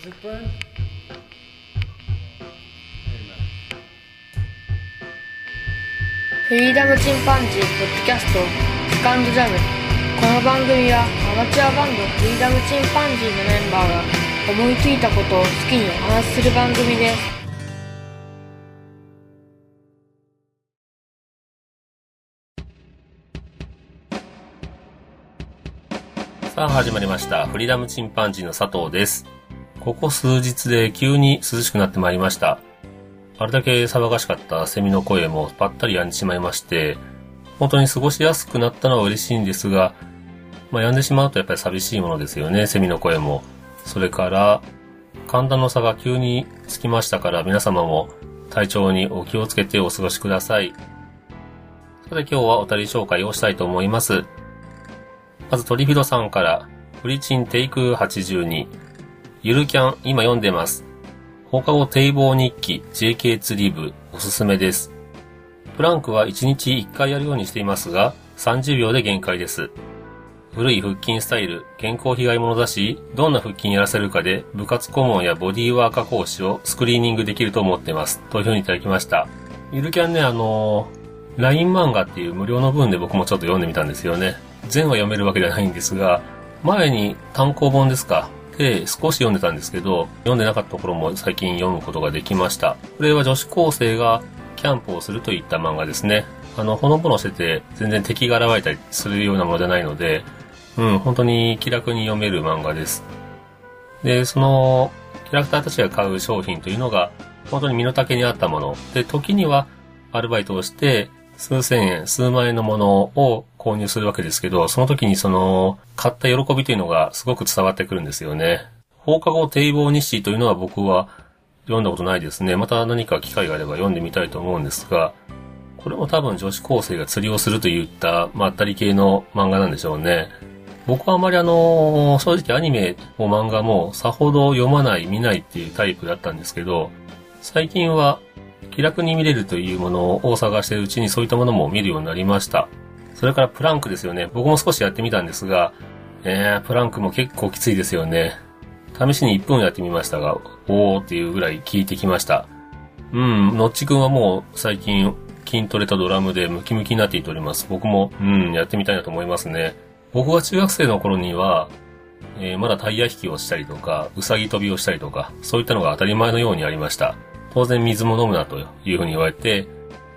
30分フリーダムチンパンジーポッドキャストセカンドジャムこの番組はアマチュアバンドフリーダムチンパンジーのメンバーが思いついたことを好きにお話しする番組ですさあ始まりました。フリーダムチンパンジーの佐藤です。ここ数日で急に涼しくなってまいりました。あれだけ騒がしかったセミの声もぱったり止んでしまいまして、本当に過ごしやすくなったのは嬉しいんですが、まあ止んでしまうとやっぱり寂しいものですよね、セミの声も。それから、寒暖の差が急につきましたから皆様も体調にお気をつけてお過ごしください。それで今日はお便り紹介をしたいと思います。まず、トリフィドさんから、フリチンテイク82。ゆるキャン、今読んでます。放課後堤防日記 JK 釣り部、おすすめです。プランクは1日1回やるようにしていますが、30秒で限界です。古い腹筋スタイル、健康被害者だし、どんな腹筋やらせるかで、部活顧問やボディーワーカー講師をスクリーニングできると思ってます。というふうにいただきました。ゆるキャンね、あのー、LINE 漫画っていう無料の分で僕もちょっと読んでみたんですよね。全話読めるわけではないんですが、前に単行本ですか。で、少し読んでたんですけど、読んでなかったところも最近読むことができました。これは女子高生がキャンプをするといった漫画ですね。あの、ほのぼのしてて、全然敵が現れたりするようなものじゃないので、うん、本当に気楽に読める漫画です。で、その、キャラクターたちが買う商品というのが、本当に身の丈に合ったもの。で、時には、アルバイトをして、数千円、数万円のものを購入するわけですけど、その時にその、買った喜びというのがすごく伝わってくるんですよね。放課後堤防日誌というのは僕は読んだことないですね。また何か機会があれば読んでみたいと思うんですが、これも多分女子高生が釣りをするといったまったり系の漫画なんでしょうね。僕はあまりあの、正直アニメも漫画もさほど読まない、見ないっていうタイプだったんですけど、最近は気楽に見れるというものを探しているうちにそういったものも見るようになりました。それからプランクですよね。僕も少しやってみたんですが、えー、プランクも結構きついですよね。試しに1分やってみましたが、おーっていうぐらい効いてきました。うん、のっちくんはもう最近筋トレとドラムでムキムキになっていっております。僕も、うん、やってみたいなと思いますね。僕が中学生の頃には、えーまだタイヤ引きをしたりとか、うさぎ跳びをしたりとか、そういったのが当たり前のようにありました。当然水も飲むなというふうに言われて、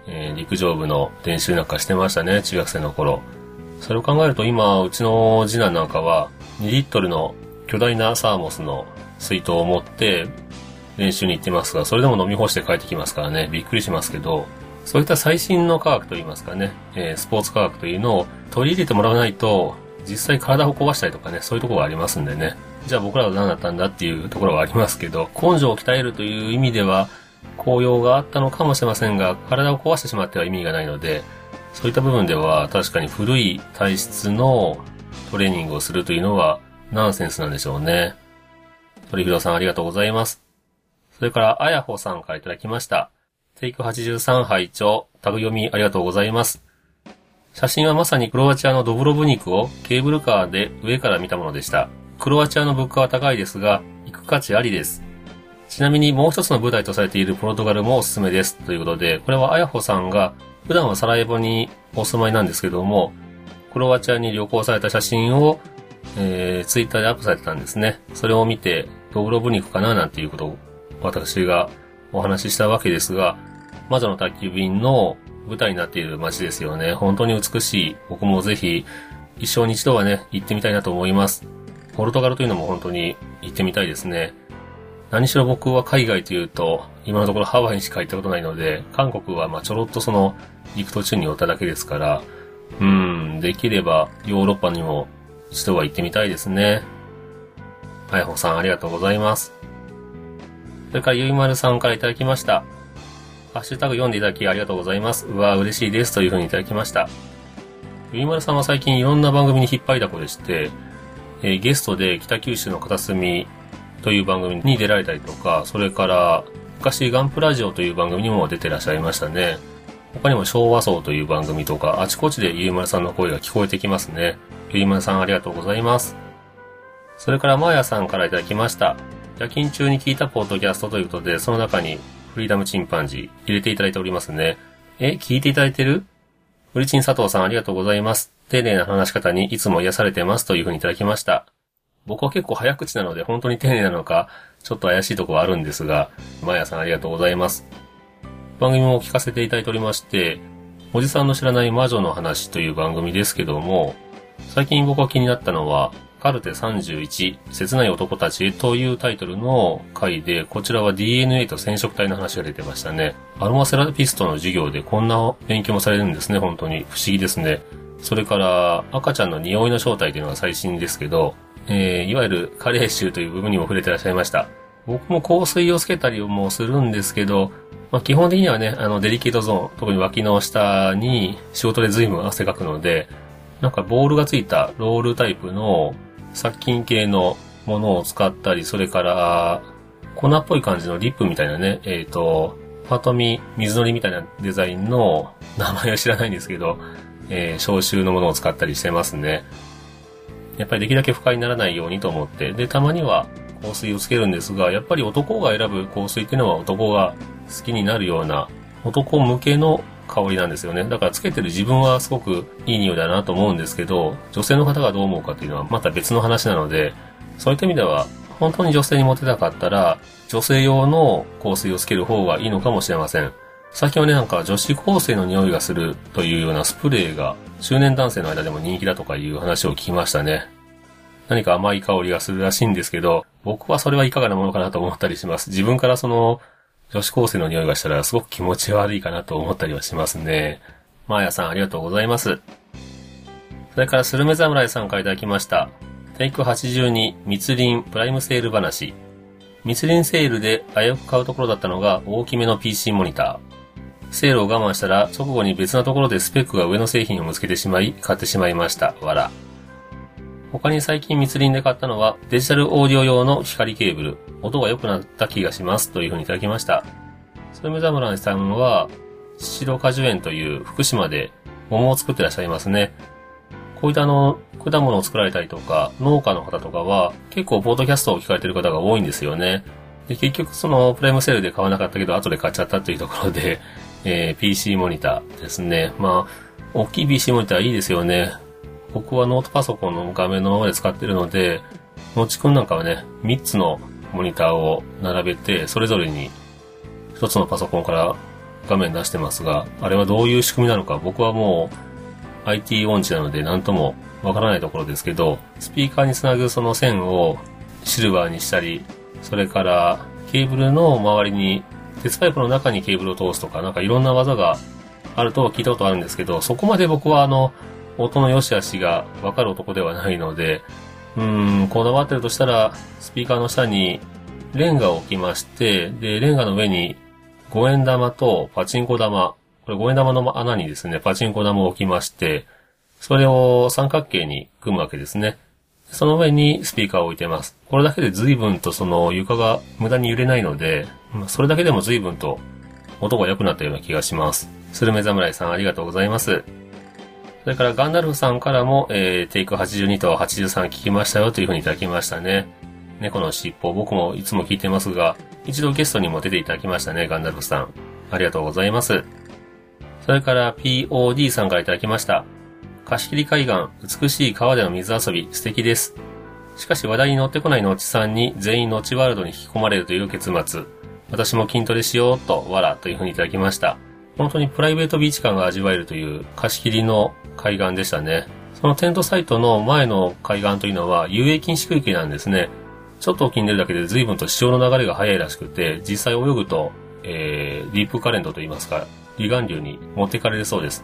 えー陸上部の練習なんかしてましたね、中学生の頃。それを考えると今、うちの次男なんかは、2リットルの巨大なサーモスの水筒を持って練習に行ってますが、それでも飲み干して帰ってきますからね、びっくりしますけど、そういった最新の科学といいますかね、えースポーツ科学というのを取り入れてもらわないと、実際体を壊したりとかね、そういうところがありますんでね。じゃあ僕らは何だったんだっていうところはありますけど、根性を鍛えるという意味では、効用があったのかもしれませんが、体を壊してしまっては意味がないので、そういった部分では確かに古い体質のトレーニングをするというのはナンセンスなんでしょうね。鳥広さんありがとうございます。それから、あやほさんからいただきました。テイク83拝聴タグ読みありがとうございます。写真はまさにクロアチアのドブロブニクをケーブルカーで上から見たものでした。クロアチアの物価は高いですが、行く価値ありです。ちなみにもう一つの舞台とされているポルトガルもおすすめです。ということで、これはあやほさんが普段はサラエボにお住まいなんですけども、クロアチアに旅行された写真を、えー、ツイッターでアップされてたんですね。それを見て、ドブロブニクかななんていうことを私がお話ししたわけですが、魔女の宅急便の舞台になっている街ですよね。本当に美しい。僕もぜひ、一生に一度はね、行ってみたいなと思います。ポルトガルというのも本当に行ってみたいですね。何しろ僕は海外というと、今のところハワイにしか行ったことないので、韓国はまちょろっとその、行く途中に寄っただけですから、うん、できればヨーロッパにも一度は行ってみたいですね。あやほさんありがとうございます。それからゆいまるさんからいただきました。ハッシュタグ読んでいただきありがとうございます。うわ、嬉しいです。というふうにいただきました。ゆいまるさんは最近いろんな番組に引っ張りだこでして、えーゲストで北九州の片隅という番組に出られたりとか、それから昔ガンプラジオという番組にも出てらっしゃいましたね。他にも昭和層という番組とか、あちこちでゆいまるさんの声が聞こえてきますね。ゆいまるさんありがとうございます。それからまーやさんからいただきました。夜勤中に聞いたポッドキャストということで、その中にフリーダムチンパンジー入れていただいておりますね。え、聞いていただいてる？フリチン佐藤さんありがとうございます。丁寧な話し方にいつも癒されてますというふうにいただきました。僕は結構早口なので本当に丁寧なのか、ちょっと怪しいとこはあるんですが、マヤさんありがとうございます。番組も聞かせていただいておりまして、おじさんの知らない魔女の話という番組ですけども、最近僕が気になったのは、カルテ31、切ない男たちというタイトルの回で、こちらは DNA と染色体の話が出てましたね。アロマセラピストの授業でこんな勉強もされるんですね、本当に。不思議ですね。それから、赤ちゃんの匂いの正体というのが最新ですけど、えー、いわゆる加齢臭という部分にも触れてらっしゃいました。僕も香水をつけたりもするんですけど、まあ、基本的にはね、あの、デリケートゾーン、特に脇の下に仕事で随分汗かくので、なんかボールがついたロールタイプの殺菌系のものを使ったり、それから、粉っぽい感じのリップみたいなね、えっ、ー、と、パトミ水のりみたいなデザインの名前は知らないんですけど、えー、消臭のものを使ったりしてますね。やっぱりできるだけ不快にならないようにと思って、で、たまには香水をつけるんですが、やっぱり男が選ぶ香水っていうのは男が好きになるような、男向けの香りなんですよね。だからつけてる自分はすごくいい匂いだなと思うんですけど、女性の方がどう思うかっていうのはまた別の話なので、そういった意味では、本当に女性にモテたかったら、女性用の香水をつける方がいいのかもしれません。最近はね、なんか女子高生の匂いがするというようなスプレーが中年男性の間でも人気だとかいう話を聞きましたね。何か甘い香りがするらしいんですけど、僕はそれはいかがなものかなと思ったりします。自分からその女子高生の匂いがしたらすごく気持ち悪いかなと思ったりはしますね。マーヤさんありがとうございます。それからスルメ侍さんからいただきました。テイク82密林プライムセール話。密林セールで危うく買うところだったのが大きめの PC モニター。セールを我慢したら直後に別なところでスペックが上の製品を見つけてしまい買ってしまいました。わら。他に最近密林で買ったのはデジタルオーディオ用の光ケーブル。音が良くなった気がします。というふうにいただきました。それめざむらさんは、シロ果樹園という福島で桃を作ってらっしゃいますね。こういったあの、果物を作られたりとか、農家の方とかは、結構ポートキャストを聞かれてる方が多いんですよね。で、結局その、プライムセールで買わなかったけど、後で買っちゃったというところで、えー、PC モニターですね。まあ、大きい PC モニターいいですよね。僕はノートパソコンの画面のままで使ってるので、もちくんなんかはね、3つのモニターを並べて、それぞれに1つのパソコンから画面出してますが、あれはどういう仕組みなのか僕はもう IT 音痴なので何ともわからないところですけど、スピーカーにつなぐその線をシルバーにしたり、それからケーブルの周りに鉄パイプの中にケーブルを通すとか、なんかいろんな技があると聞いたことあるんですけど、そこまで僕はあの、音の良し悪しがわかる男ではないので、うん、こだわってるとしたら、スピーカーの下にレンガを置きまして、で、レンガの上に5円玉とパチンコ玉、これ5円玉の穴にですね、パチンコ玉を置きまして、それを三角形に組むわけですね。その上にスピーカーを置いてます。これだけで随分とその床が無駄に揺れないので、それだけでも随分と音が良くなったような気がします。スルメ侍さんありがとうございます。それからガンダルフさんからも、えー、テイク82と83聞きましたよというふうにいただきましたね。猫の尻尾、僕もいつも聞いてますが、一度ゲストにも出ていただきましたね、ガンダルフさん。ありがとうございます。それから POD さんからいただきました。貸切海岸、美しい川での水遊び、素敵です。しかし話題に乗ってこないのちさんに全員のちワールドに引き込まれるという結末。私も筋トレしようと、わらというふうにいただきました。本当にプライベートビーチ感が味わえるという貸し切りの海岸でしたね。そのテントサイトの前の海岸というのは遊泳禁止区域なんですね。ちょっと沖に出るだけで随分と潮の流れが速いらしくて、実際泳ぐと、えー、ディープカレントといいますか、離岸流に持ってかれるそうです。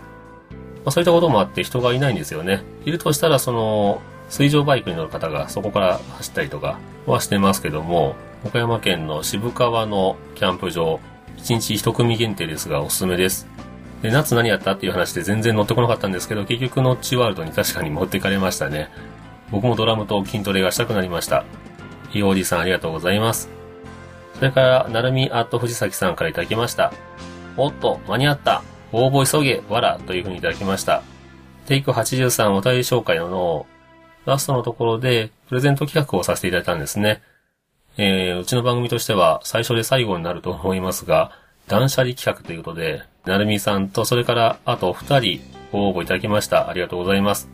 まあ、そういったこともあって人がいないんですよね。いるとしたら、その、水上バイクに乗る方がそこから走ったりとかはしてますけども、岡山県の渋川のキャンプ場、1日1組限定ですがおすすめです。で、夏何やったっていう話で全然乗ってこなかったんですけど、結局ノッチワールドに確かに持ってかれましたね。僕もドラムと筋トレがしたくなりました。いおじさんありがとうございます。それから、なるみアット藤崎さんからいただきました。おっと、間に合った。応募急げ、わら、というふうにいただきました。テイク83お便り紹介のラストのところで、プレゼント企画をさせていただいたんですね。えー、うちの番組としては最初で最後になると思いますが、断捨離企画ということで、なるみさんとそれからあと二人ご応募いただきました。ありがとうございます。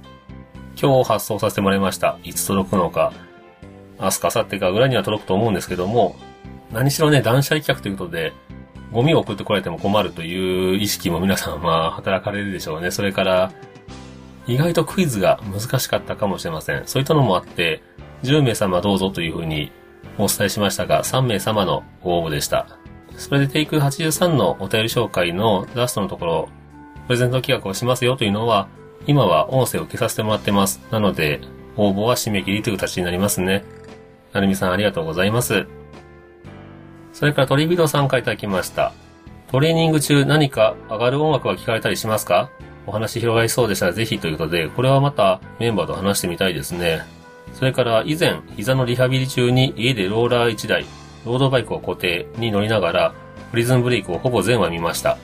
今日発送させてもらいました。いつ届くのか。明日か明後日かぐらいには届くと思うんですけども、何しろね、断捨離企画ということで、ゴミを送ってこられても困るという意識も皆さんは働かれるでしょうね。それから、意外とクイズが難しかったかもしれません。そういったのもあって、10名様どうぞというふうにお伝えしましたが、3名様のご応募でした。それでテイク83のお便り紹介のラストのところ、プレゼント企画をしますよというのは、今は音声を消させてもらってます。なので、応募は締め切りという形になりますね。なるみさんありがとうございます。それからトリビドさんからいただきました。トレーニング中何か上がる音楽は聞かれたりしますか？お話広がりそうでしたらぜひということで、これはまたメンバーと話してみたいですね。それから以前、膝のリハビリ中に家でローラー1台、ロードバイクを固定に乗りながら、プリズンブレイクをほぼ全話見ました。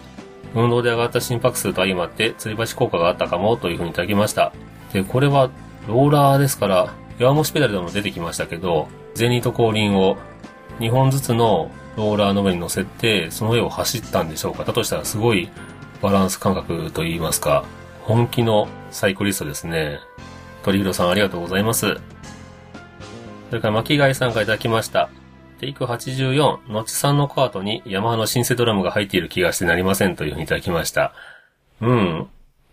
運動で上がった心拍数と相まって吊り橋効果があったかもというふうにいただきました。で、これはローラーですから、弱腰ペダルでも出てきましたけど、ゼニート後輪を2本ずつのローラーの上に乗せて、その上を走ったんでしょうか。だとしたらすごいバランス感覚といいますか、本気のサイクリストですね。鳥広さんありがとうございます。それから巻貝さんからいただきました。テイク84、のちさんのカートにヤマハのシンセドラムが入っている気がしてなりませんというふうにいただきました。うん。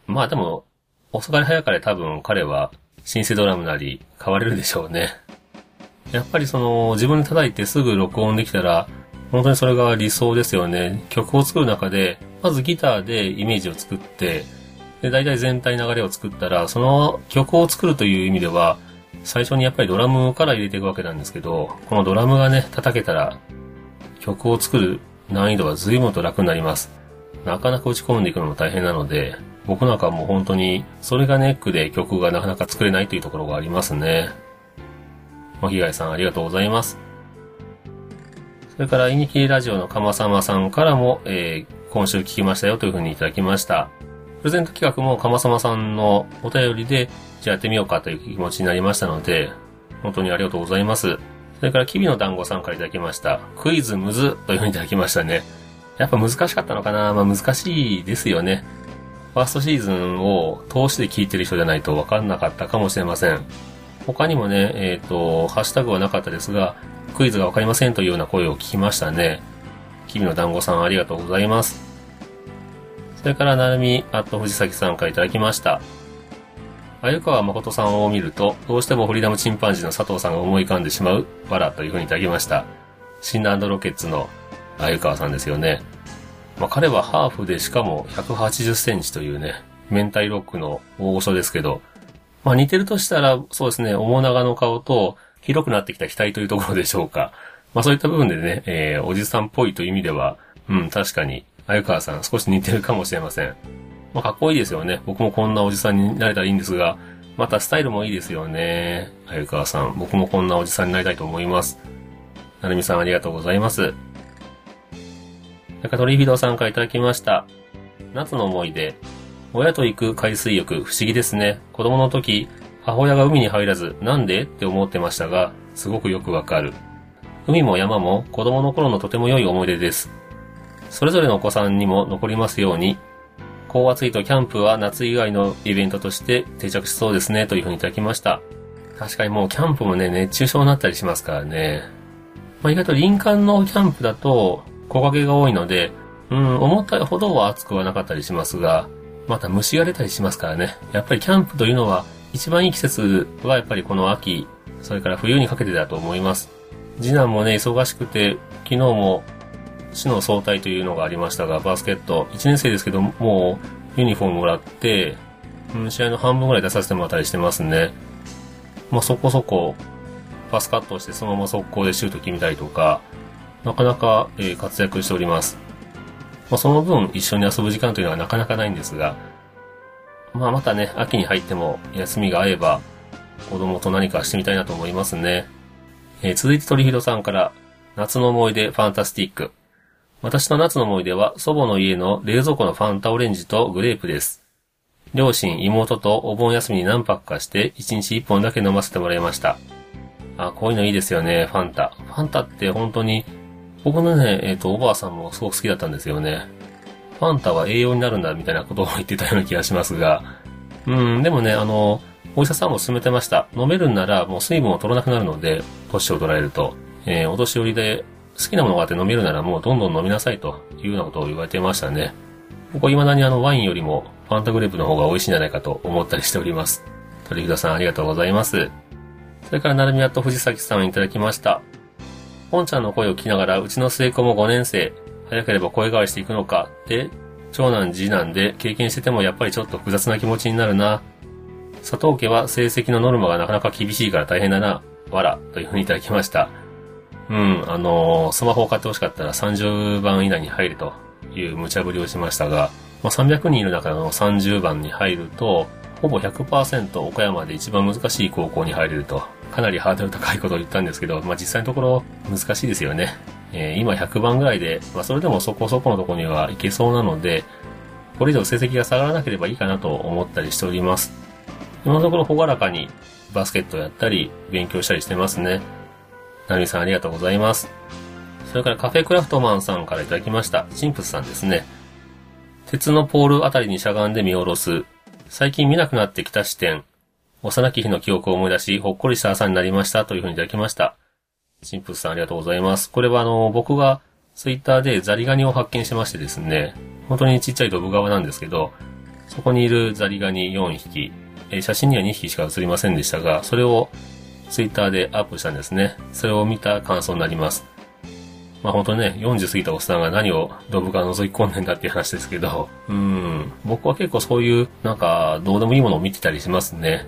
まあでも、遅かれ早かれ多分彼はシンセドラムなり変われるでしょうね。やっぱりその自分で叩いてすぐ録音できたら本当にそれが理想ですよね。曲を作る中でまずギターでイメージを作って、で、大体全体流れを作ったら、その曲を作るという意味では、最初にやっぱりドラムから入れていくわけなんですけど、このドラムがね、叩けたら、曲を作る難易度は随分と楽になります。なかなか打ち込んでいくのも大変なので、僕なんかもう本当に、それがネックで曲がなかなか作れないというところがありますね。まひがいさんありがとうございます。それから、イニキラジオのかまさんからも、えー、今週聞きましたよというふうにいただきました。プレゼント企画もかまさんのお便りで、じゃあやってみようかという気持ちになりましたので、本当にありがとうございます。それから、きびの団子さんからいただきました。クイズむずというふうにいただきましたね。やっぱ難しかったのかな？まあ難しいですよね。ファーストシーズンを通しで聞いてる人じゃないと分かんなかったかもしれません。他にもね、えっ、ー、と、ハッシュタグはなかったですが、クイズが分かりませんというような声を聞きましたね。きびの団子さんありがとうございます。それから、なるみ、あと藤崎さんからいただきました。鮎川誠さんを見ると、どうしてもフリーダムチンパンジーの佐藤さんが思い浮かんでしまう、わらというふうにいただきました。シンランドロケッツの鮎川さんですよね。まあ、彼はハーフでしかも180センチというね、明太ロックの大御所ですけど、まあ似てるとしたら、そうですね、面長の顔と広くなってきた額というところでしょうか。まあそういった部分でね、えー、おじさんっぽいという意味では、うん、確かに鮎川さん少し似てるかもしれません。まあ、かっこいいですよね。僕もこんなおじさんになれたらいいんですが、またスタイルもいいですよね。鮎川さん、僕もこんなおじさんになりたいと思います。なるみさんありがとうございます。中鳥ひどさんからいただきました。夏の思い出。親と行く海水浴、不思議ですね。子供の時、母親が海に入らず、なんで？って思ってましたが、すごくよくわかる。海も山も子供の頃のとても良い思い出です。それぞれのお子さんにも残りますように、高圧いとキャンプは夏以外のイベントとして定着しそうですね、というふうにいただきました。確かにもうキャンプもね、熱中症になったりしますからね。まあ、意外と林間のキャンプだと木陰が多いので、うん、思ったほどは暑くはなかったりしますが、また虫が出たりしますからね。やっぱりキャンプというのは、一番いい季節はやっぱりこの秋、それから冬にかけてだと思います。次男もね、忙しくて、昨日も市の総体というのがありましたが、バスケット、1年生ですけど、もうユニフォームもらって、うん、試合の半分ぐらい出させてもらったりしてますね。まあ、そこそこ、パスカットをしてそのまま速攻でシュート決めたりとか、なかなか、えー、活躍しております。まあ、その分一緒に遊ぶ時間というのはなかなかないんですが、まあ、またね、秋に入っても休みが合えば、子供と何かしてみたいなと思いますね。えー、続いて鳥広さんから、夏の思い出ファンタスティック。私の夏の思い出は祖母の家の冷蔵庫のファンタオレンジとグレープです。両親、妹とお盆休みに何泊かして1日1本だけ飲ませてもらいました。あ、こういうのいいですよね、ファンタ。ファンタって本当に、僕のね、えっ、と、おばあさんもすごく好きだったんですよね。ファンタは栄養になるんだみたいなことを言ってたような気がしますが、うん、でもね、あの、お医者さんも勧めてました。飲めるんならもう水分を取らなくなるので、年を取られると。えーお年寄りで好きなものがあって飲めるならもうどんどん飲みなさいというようなことを言われてましたね。僕は未だにあのワインよりもファンタグレープの方が美味しいんじゃないかと思ったりしております。鳥札さんありがとうございます。それから、なるみやと藤崎さんいただきました。ポンちゃんの声を聞きながら、うちの末子も5年生、早ければ声変わりしていくのか、で、長男次男で経験しててもやっぱりちょっと複雑な気持ちになるな。佐藤家は成績のノルマがなかなか厳しいから大変だな。わら、というふうにいただきました。うん、あのースマホを買ってほしかったら30番以内に入るという無茶ぶりをしましたが、まあ、300人いる中の30番に入ると、ほぼ100%岡山で一番難しい高校に入れると、かなりハードル高いことを言ったんですけど、まあ、実際のところ難しいですよね。えー今100番ぐらいで、まあ、それでもそこそこのとこには行けそうなので、これ以上成績が下がらなければいいかなと思ったりしております。今のところほがらかにバスケットをやったり、勉強したりしてますね。なるみさんありがとうございます。それからカフェクラフトマンさんからいただきました。シンプスさんですね。鉄のポールあたりにしゃがんで見下ろす。最近見なくなってきた視点。幼き日の記憶を思い出し、ほっこりした朝になりましたというふうにいただきました。シンプスさんありがとうございます。これはあの、僕がツイッターでザリガニを発見しましてですね、本当にちっちゃいドブ川なんですけど、そこにいるザリガニ4匹、え写真には2匹しか写りませんでしたが、それをツイッターでアップしたんですね。それを見た感想になります。まあ本当にね、40過ぎたおっさんが何をドブから覗き込んでんだっていう話ですけど、うん、僕は結構そういう、なんか、どうでもいいものを見てたりしますね。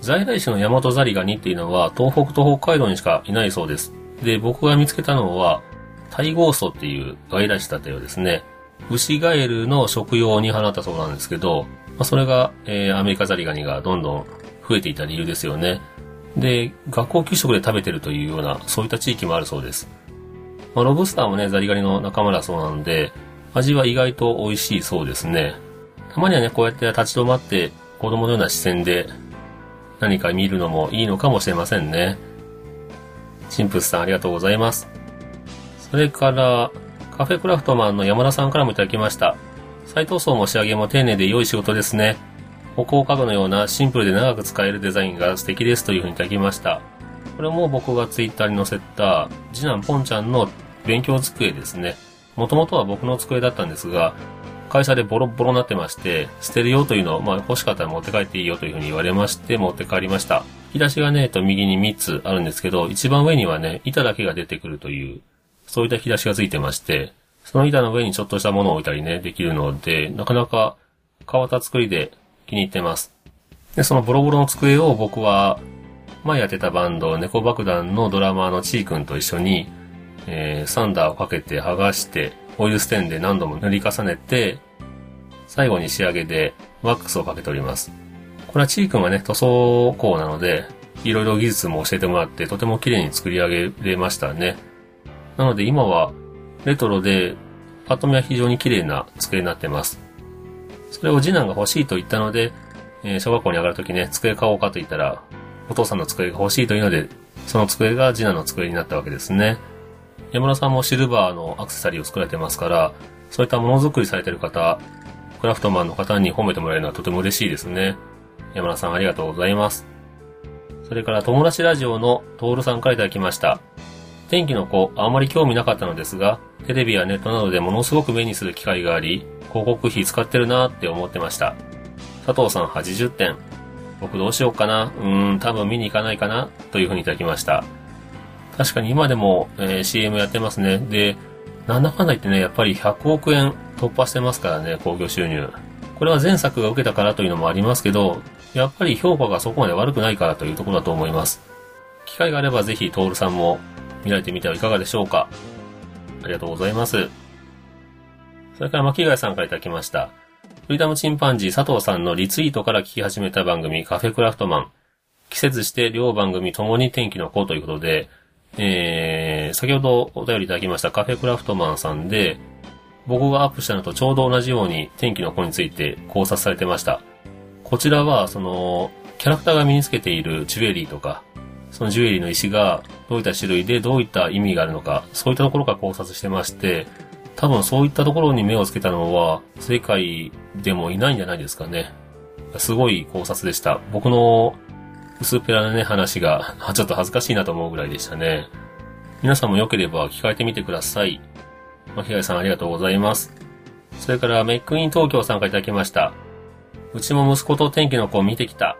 在来種のヤマトザリガニっていうのは、東北と北海道にしかいないそうです。で、僕が見つけたのは、タイゴーソっていう外来種だったようですね。ウシガエルの食用に放ったそうなんですけど、まあ、それが、えーアメリカザリガニがどんどん増えていた理由ですよね。で、学校給食で食べてるというような、そういった地域もあるそうです。まあ、ロブスターもね、ザリガニの仲間だそうなので、味は意外と美味しいそうですね。たまにはね、こうやって立ち止まって、子供のような視線で何か見るのもいいのかもしれませんね。シンプスさんありがとうございます。それから、カフェクラフトマンの山田さんからもいただきました。再塗装も仕上げも丁寧で良い仕事ですね。歩行家具のようなシンプルで長く使えるデザインが素敵ですというふうにいただきました。これも僕がツイッターに載せた次男ポンちゃんの勉強机ですね。もともとは僕の机だったんですが、会社でボロボロになってまして、捨てるよというのを、まあ欲しかったら持って帰っていいよというふうに言われまして、持って帰りました。引き出しがね、えっと右に3つあるんですけど、一番上にはね、板だけが出てくるという、そういった引き出しがついてまして、その板の上にちょっとしたものを置いたりね、できるので、なかなか変わった作りで気に入ってます。で、そのボロボロの机を僕は、前やってたバンド、猫爆弾のドラマーのチー君と一緒に、えーサンダーをかけて剥がして、オイルステンで何度も塗り重ねて、最後に仕上げでワックスをかけております。これはチー君はね、塗装工なので、いろいろ技術も教えてもらって、とても綺麗に作り上げれましたね。なので今は、レトロで、パッと見は非常に綺麗な机になってます。それを次男が欲しいと言ったので、えー小学校に上がるときね、机買おうかと言ったら、お父さんの机が欲しいというので、その机が次男の机になったわけですね。山田さんもシルバーのアクセサリーを作られてますから、そういったものづくりされてる方、クラフトマンの方に褒めてもらえるのはとても嬉しいですね。山田さんありがとうございます。それから友達ラジオのトールさんからいただきました。天気の子、あまり興味なかったのですが、テレビやネットなどでものすごく目にする機会があり、広告費使ってるなーって思ってました。佐藤さん80点。僕どうしようかなうーん、多分見に行かないかなというふうにいただきました。確かに今でも、えー CM やってますね。で、なんだかんだ言ってね、やっぱり100億円突破してますからね、興行収入。これは前作が受けたからというのもありますけど、やっぱり評価がそこまで悪くないからというところだと思います。機会があればぜひ、トールさんも見られてみてはいかがでしょうか。ありがとうございます。それから巻貝さんからいただきました。フリーダムチンパンジー佐藤さんのリツイートから聞き始めた番組カフェクラフトマン。季節して両番組ともに天気の子ということで、えー、先ほどお便りいただきましたカフェクラフトマンさんで、僕がアップしたのとちょうど同じように天気の子について考察されてました。こちらは、その、キャラクターが身につけているジュエリーとか、そのジュエリーの石がどういった種類でどういった意味があるのか、そういったところから考察してまして、多分そういったところに目をつけたのは世界でもいないんじゃないですかね。すごい考察でした。僕の薄っぺらなね、話が、ちょっと恥ずかしいなと思うぐらいでしたね。皆さんも良ければ聞かれてみてください。まひがいさんありがとうございます。それからメックイン東京参加いただきました。うちも息子と天気の子を見てきた。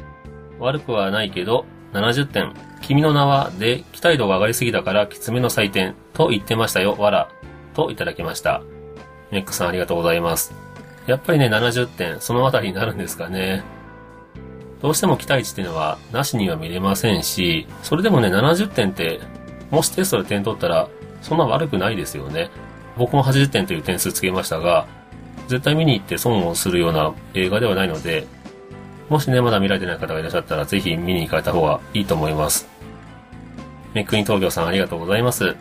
悪くはないけど、70点。君の名はで期待度が上がりすぎたからきつめの採点と言ってましたよ。わら。といただきました。メックさんありがとうございます。やっぱりね、70点、そのあたりになるんですかね。どうしても期待値っていうのは、なしには見れませんし、それでもね、70点って、もしテストで点取ったら、そんな悪くないですよね。僕も80点という点数つけましたが、絶対見に行って損をするような映画ではないので、もしね、まだ見られてない方がいらっしゃったら、ぜひ見に行かれた方がいいと思います。メックイン東京さんありがとうございます。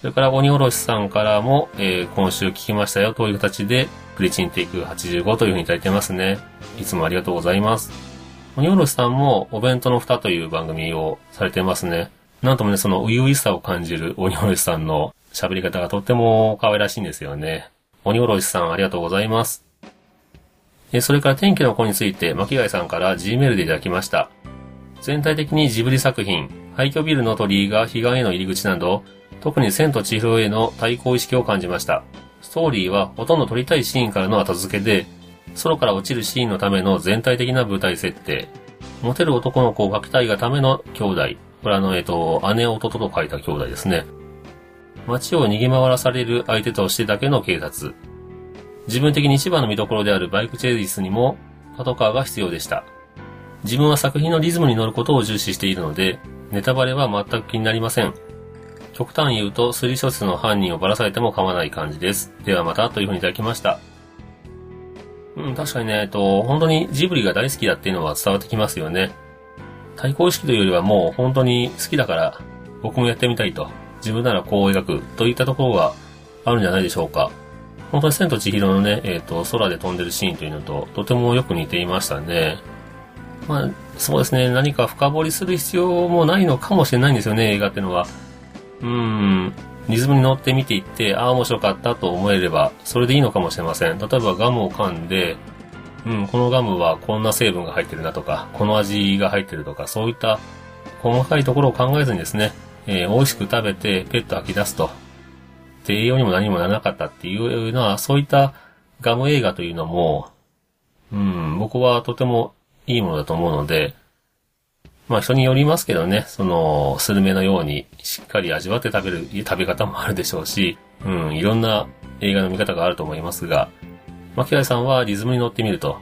それから鬼おろしさんからも、えー、今週聞きましたよという形で、プリチンテイク85というふうにいただいてますね。いつもありがとうございます。鬼おろしさんもお弁当の蓋という番組をされてますね。なんともね、その初々しさを感じる鬼おろしさんの喋り方がとっても可愛らしいんですよね。鬼おろしさんありがとうございます。えそれから天気の子について、巻貝さんから Gmail でいただきました。全体的にジブリ作品、廃墟ビルの鳥居が彼岸への入り口など、特に千と千尋への対抗意識を感じました。ストーリーはほとんど撮りたいシーンからの後付けで、空から落ちるシーンのための全体的な舞台設定。モテる男の子を描きたいがための兄弟。これあの、えっと、姉弟と書いた兄弟ですね。街を逃げ回らされる相手としてだけの警察。自分的に一番の見どころであるバイクチェイスにもパトカーが必要でした。自分は作品のリズムに乗ることを重視しているので、ネタバレは全く気になりません。極端に言うと、推理小説の犯人をばらされても構わない感じです。ではまた、というふうにいただきました。うん、確かにね、えっと、本当にジブリが大好きだっていうのは伝わってきますよね。対抗意識というよりはもう本当に好きだから僕もやってみたいと。自分ならこう描くといったところがあるんじゃないでしょうか。本当に千と千尋のね、えっ、ー、と、空で飛んでるシーンというのととてもよく似ていましたね。まあ、そうですね、何か深掘りする必要もないのかもしれないんですよね、映画っていうのは。うーん、リズムに乗って見ていって、ああ、面白かったと思えれば、それでいいのかもしれません。例えばガムを噛んで、うん、このガムはこんな成分が入ってるなとか、この味が入ってるとか、そういった細かいところを考えずにですね、えー、美味しく食べてペット吐き出すと。で、栄養にも何もならなかったっていうのは、そういったガム映画というのも、うん、僕はとてもいいものだと思うので、まあ人によりますけどね、その、スルメのようにしっかり味わって食べる食べ方もあるでしょうし、うん、いろんな映画の見方があると思いますが、牧原さんはリズムに乗ってみると、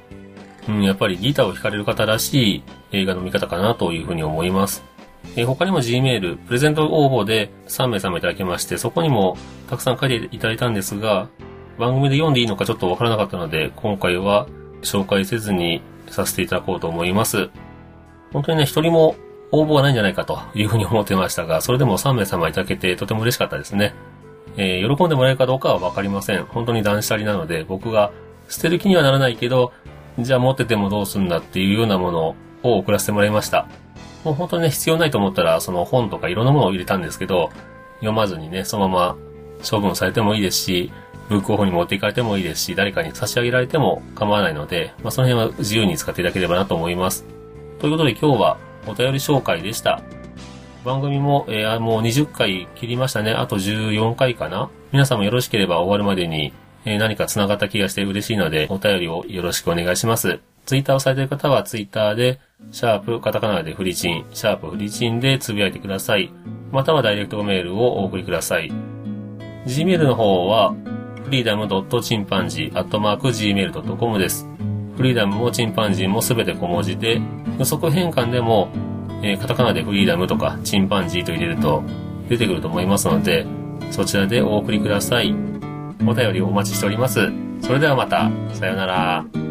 うん、やっぱりギターを弾かれる方らしい映画の見方かなというふうに思います。えー、他にも Gmail、プレゼント応募で3名様いただきまして、そこにもたくさん書いていただいたんですが、番組で読んでいいのかちょっとわからなかったので、今回は紹介せずにさせていただこうと思います。本当にね、一人も応募がないんじゃないかというふうに思ってましたが、それでも3名様いただけてとても嬉しかったですね。えー、喜んでもらえるかどうかはわかりません。本当に断捨離なので、僕が捨てる気にはならないけど、じゃあ持っててもどうすんだっていうようなものを送らせてもらいました。もう本当にね、必要ないと思ったら、その本とかいろんなものを入れたんですけど、読まずにね、そのまま処分されてもいいですし、ブックオフに持っていかれてもいいですし、誰かに差し上げられても構わないので、まあ、その辺は自由に使っていただければなと思います。ということで今日はお便り紹介でした。番組も、えー、もう20回切りましたね。あと14回かな皆さんもよろしければ終わるまでに、えー、何か繋がった気がして嬉しいので、お便りをよろしくお願いします。ツイッターをされている方はツイッターで、シャープ、カタカナでフリチン、シャープフリチンでつぶやいてください。またはダイレクトメールをお送りください。Gmail の方は、freedom.chimpanzee.gmail.com です。フリーダムもチンパンジーも全て小文字で、予測変換でも、えー、カタカナでフリーダムとかチンパンジーと入れると出てくると思いますので、そちらでお送りください。お便りお待ちしております。それではまた、さようなら。